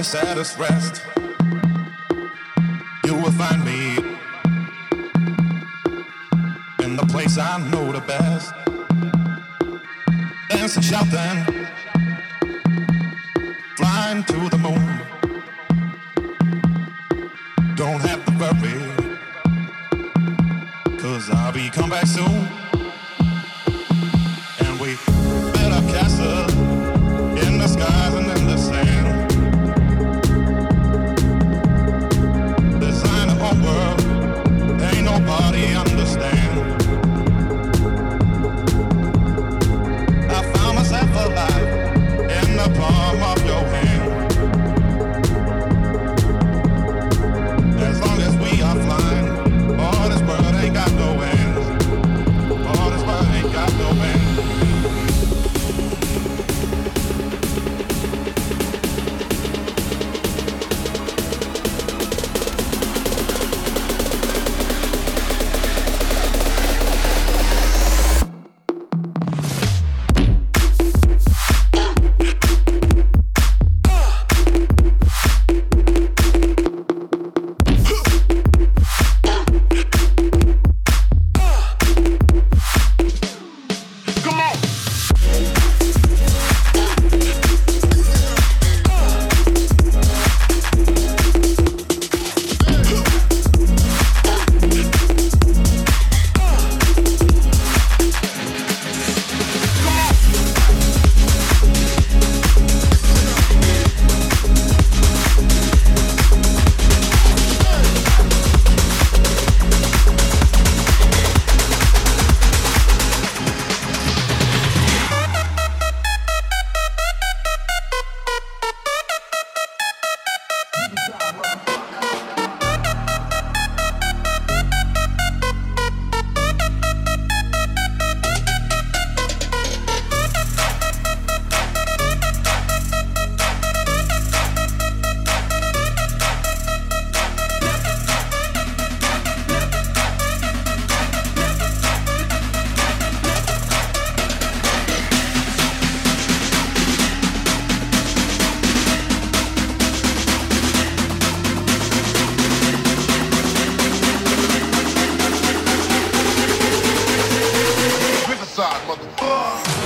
the saddest rest, you will find me in the place I know the best. Dancing, shouting, flying to the moon. side, motherfucker.